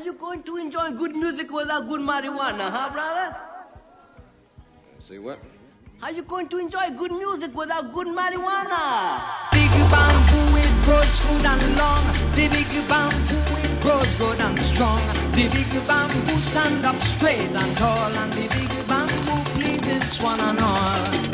Are you going to enjoy good music without good marijuana, huh, brother? Say what? How you going to enjoy good music without good marijuana? Big bamboo, it grows good and long. The big bamboo, it grows good and strong. The big bamboo stand up straight and tall. And the big bamboo pleases one and all.